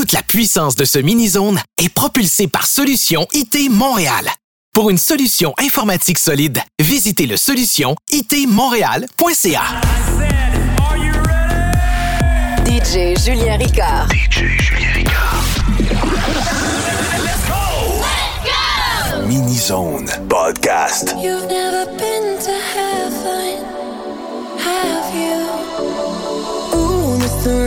Toute la puissance de ce mini-zone est propulsée par Solution IT Montréal. Pour une solution informatique solide, visitez le solution itmontréal.ca. DJ Julien Ricard. DJ Julien Ricard. Mini Zone Podcast. You've never been to heaven, have you? Ooh, the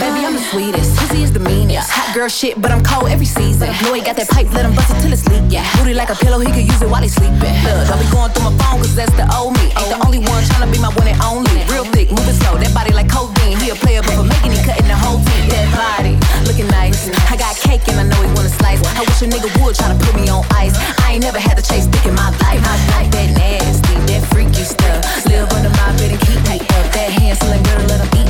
Baby, I'm the sweetest. Pussy is the meanest. Hot girl shit, but I'm cold every season. Lloyd got that pipe, let him bust it till it's leak. Yeah. Booty like a pillow, he could use it while he's sleeping. Look, don't be going through my phone, cause that's the old me. Ain't the only one tryna be my one and only. Real thick, moving slow, that body like codeine. He a player, but for making he cutting the whole team. That body, looking nice. I got cake and I know he wanna slice. I wish a nigga would try to put me on ice. I ain't never had to chase dick in my life. I like that nasty, that freaky stuff. Live under my bed and keep me up. That handsome girl, let him eat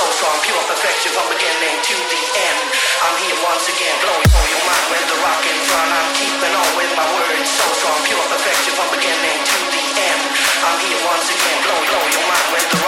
soul song, pure perfection from beginning to the end. I'm here once again, blowing for your mind with the rock in front. I'm keeping on with my words, soul song, pure perfection from beginning to the end. I'm here once again, blowing, blowing your mind with the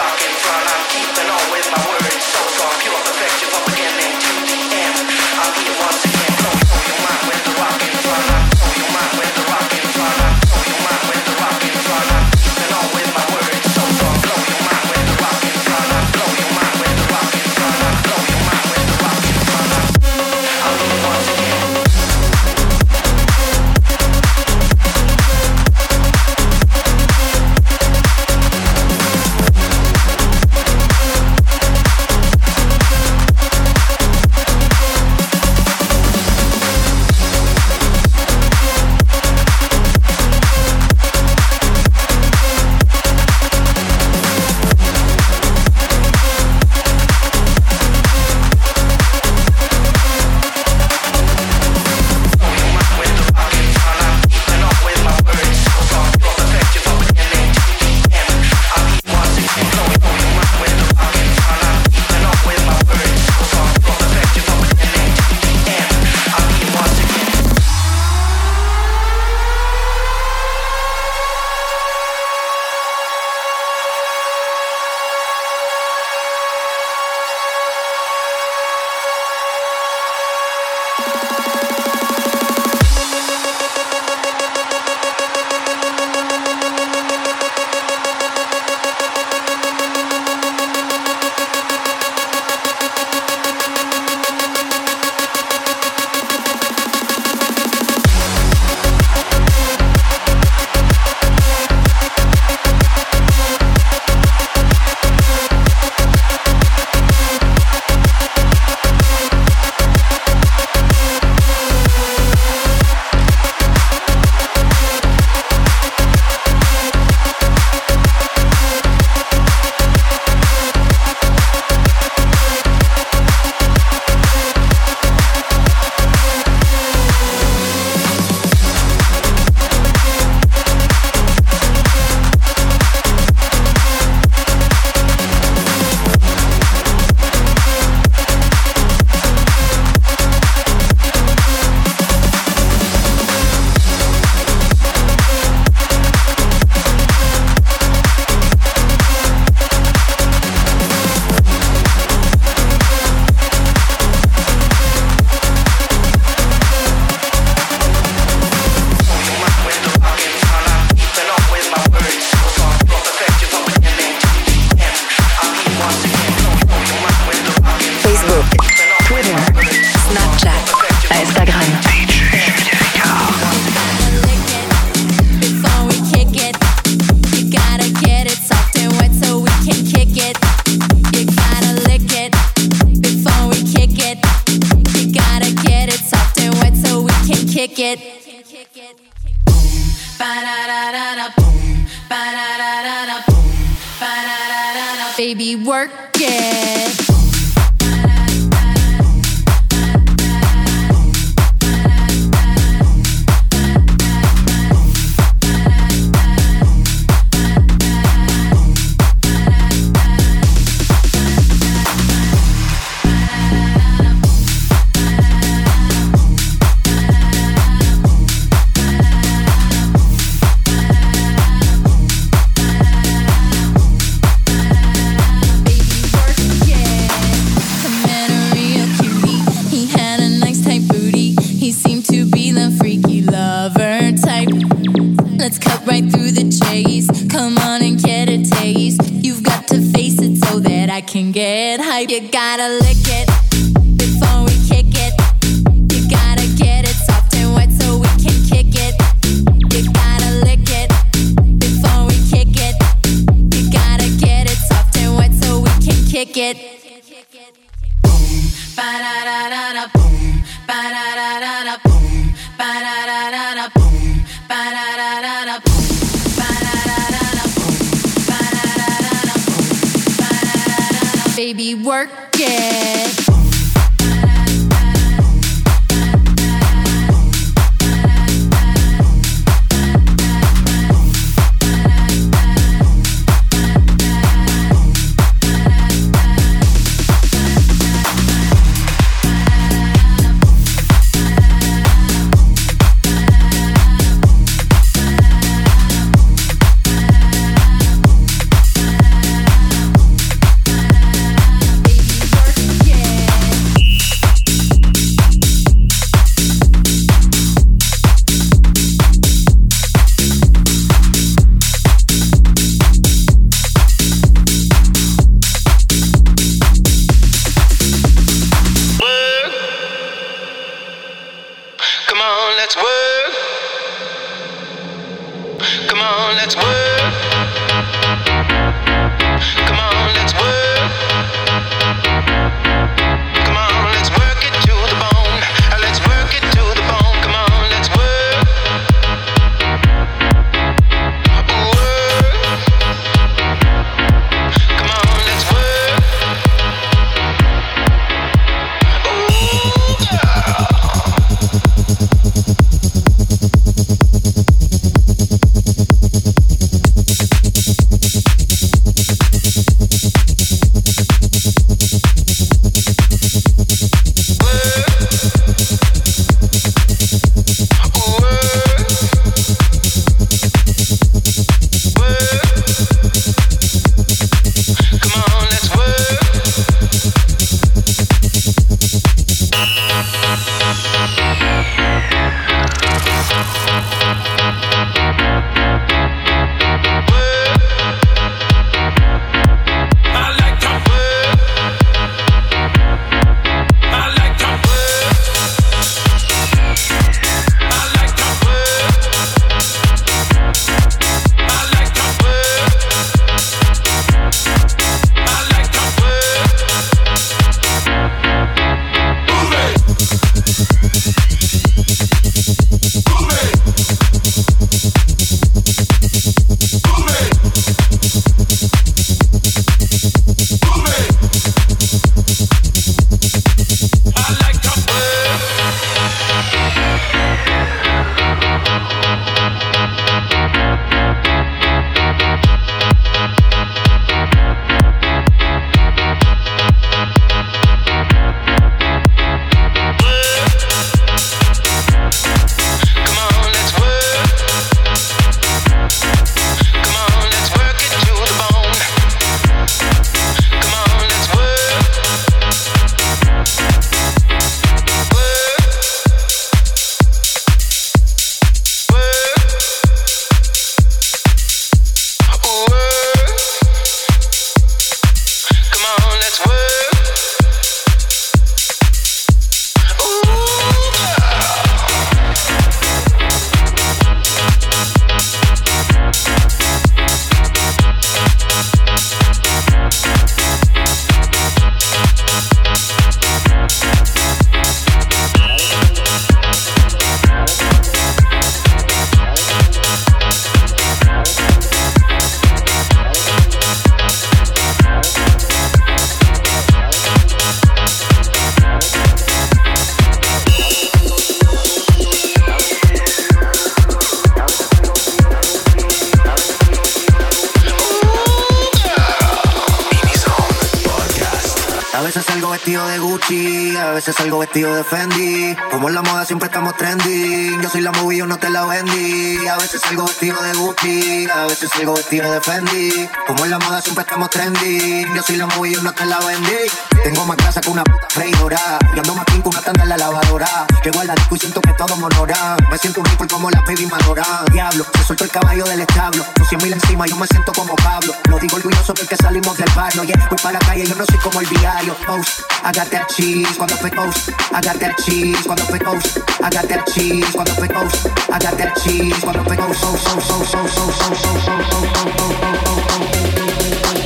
veces salgo vestido de Fendi. Como en la moda siempre estamos trending. Yo soy la movie, yo no te la vendí. A veces salgo vestido de Gucci, a veces salgo vestido de Fendi. Como en la moda siempre estamos trending. Yo soy la movie, yo no te la vendí. Tengo más grasa que una puta freidora. Y ando más que una tanda en la lavadora. Llego al disco y siento que todo monorán. Me siento un ripple como la baby Madorán. Diablo, se soltó el caballo del establo. Con cien mil encima, yo me siento como Pablo. Lo digo orgulloso porque salimos del barrio. Yeah, voy para la calle, yo no soy como el diario. Post, I got that cheese cuando fue post. I got that cheese cuando fue post. I got that cheese cuando fue post. I got that cheese cuando fue post. So, so, so, so, so, so, so, so, so, so, so, so,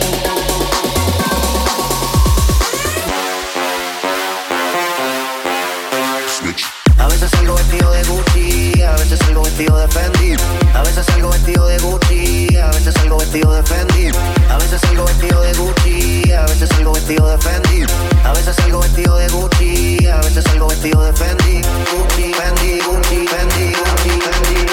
A A veces salgo vestido de Gucci, a veces salgo vestido de Fendi. A veces salgo vestido de Gucci, a veces salgo vestido de Fendi. A veces salgo vestido de Gucci, a veces salgo vestido de Fendi. Gucci, Fendi, Gucci, Fendi, Gucci, Fendi.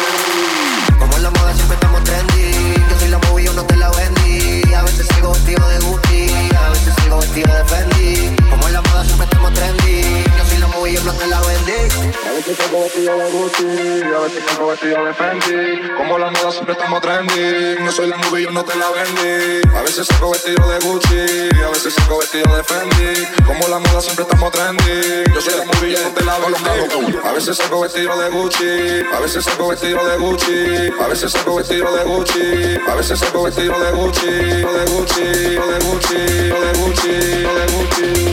Como en la moda siempre estamos trendy. Yo soy la movie, yo no te la vendí. A veces salgo vestido de Gucci, a veces salgo vestido de Fendi. Como en la moda siempre estamos trendy. Yo soy la movie, yo no te la vendí. A veces salgo vestido de Gucci, salgo vestido de Fendi. Como la moda siempre estamos trending. No soy la movie, yo no te la vendí. A veces salgo vestido de Gucci, a veces salgo vestido de Fendi. Como la moda siempre estamos trending. Yo soy la movie, yo no te la vendí. A veces salgo vestido de Gucci, a veces salgo vestido de Gucci. A veces salgo vestido de Gucci, a veces salgo vestido de Gucci. De Gucci, de Gucci, de Gucci, de Gucci.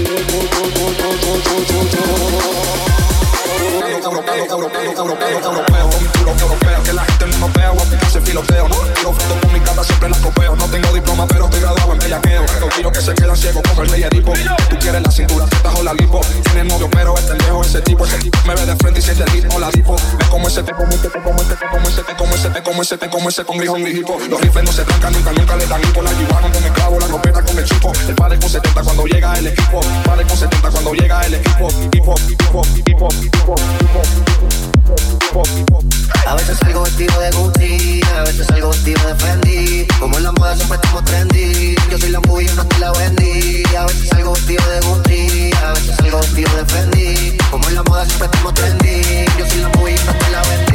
Que la gente no veo ese filoteo Y los frutos con mi cara siempre las copeo No tengo diploma pero estoy graduado en el aqueo Los tiro que se quedan ciegos con el y adipo Tú quieres la cintura limpo Tiene novio pero este lejos, ese tipo Me ve de frente y siente Hola tipo Es como ese te pones como este Como ese es como ese como ese te como ese con grijo en mi hijo Los rifles no se trancan y cali nunca le dan tipo La lleva con el clavo, la coperta con el chico El pade con 70 cuando llega el equipo El Padre con 70 cuando llega el equipo a veces salgo vestido de Gucci, a veces salgo vestido de Fendi. Como en la moda siempre estamos trendy. Yo soy la movie, yo no te la vendí. A veces salgo vestido de Gucci, a veces salgo vestido de Fendi. Como en la moda siempre estamos trendy. Yo soy la movie, yo no te la vendí.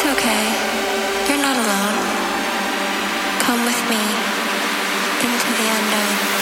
It's okay. You're not alone. Come with me into the unknown.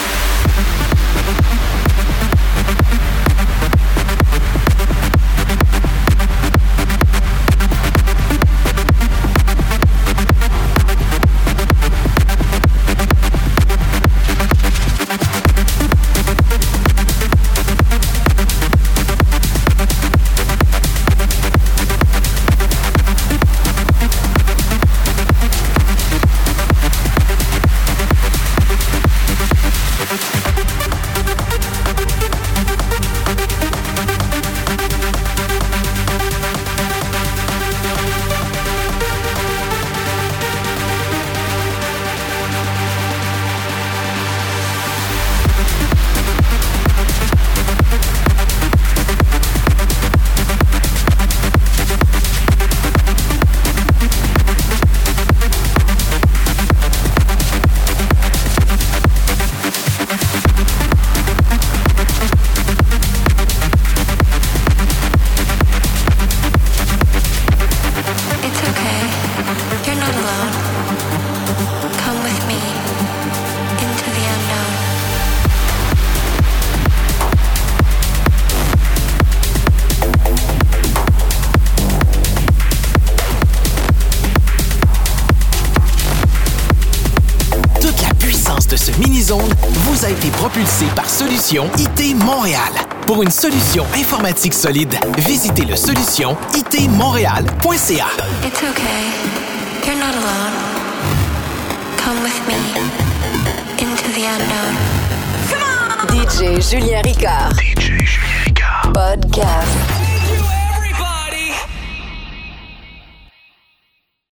IT Montréal. Pour une solution informatique solide, visitez le solution itmontréal.ca. It's okay. You're not alone. Come with me into the unknown. Come on! DJ Julien Ricard. DJ Julien Ricard. Podcast.